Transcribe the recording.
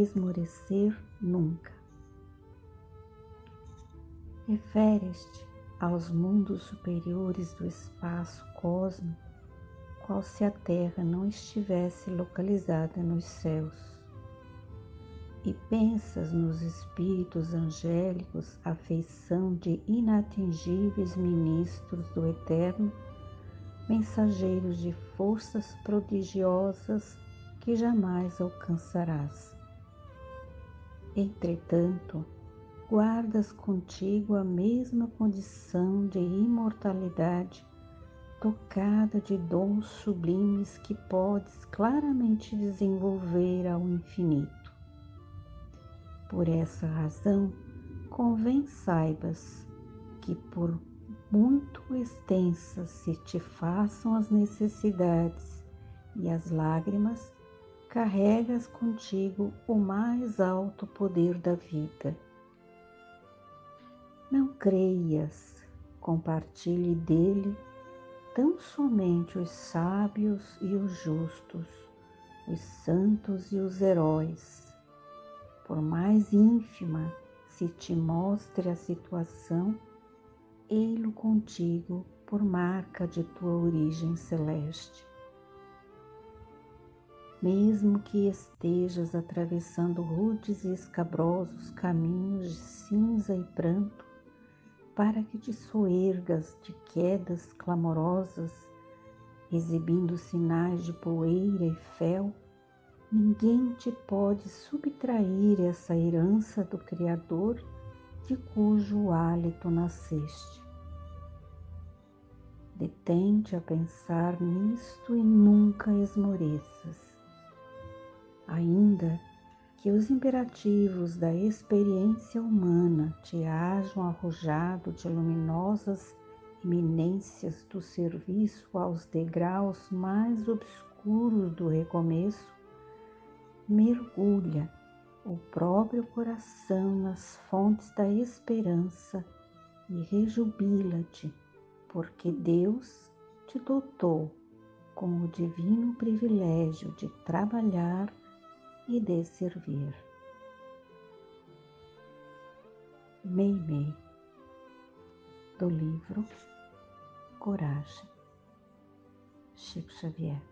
esmorecer nunca. Referes-te aos mundos superiores do espaço cósmico, qual se a Terra não estivesse localizada nos céus e pensas nos espíritos angélicos à feição de inatingíveis ministros do Eterno, mensageiros de forças prodigiosas que jamais alcançarás. Entretanto, guardas contigo a mesma condição de imortalidade, tocada de dons sublimes que podes claramente desenvolver ao infinito. Por essa razão, convém saibas que por muito extensas se te façam as necessidades e as lágrimas, carregas contigo o mais alto poder da vida. Não creias, compartilhe dele tão somente os sábios e os justos, os santos e os heróis por mais ínfima se te mostre a situação, ei-lo contigo por marca de tua origem celeste. Mesmo que estejas atravessando rudes e escabrosos caminhos de cinza e pranto, para que te soergas de quedas clamorosas, exibindo sinais de poeira e fel, Ninguém te pode subtrair essa herança do Criador de cujo hálito nasceste. Detente a pensar nisto e nunca esmoreças. Ainda que os imperativos da experiência humana te hajam arrojado de luminosas eminências do serviço aos degraus mais obscuros do recomeço, mergulha o próprio coração nas fontes da esperança e rejubila-te, porque Deus te dotou com o divino privilégio de trabalhar e de servir. Meimei, do livro Coragem, Chico Xavier.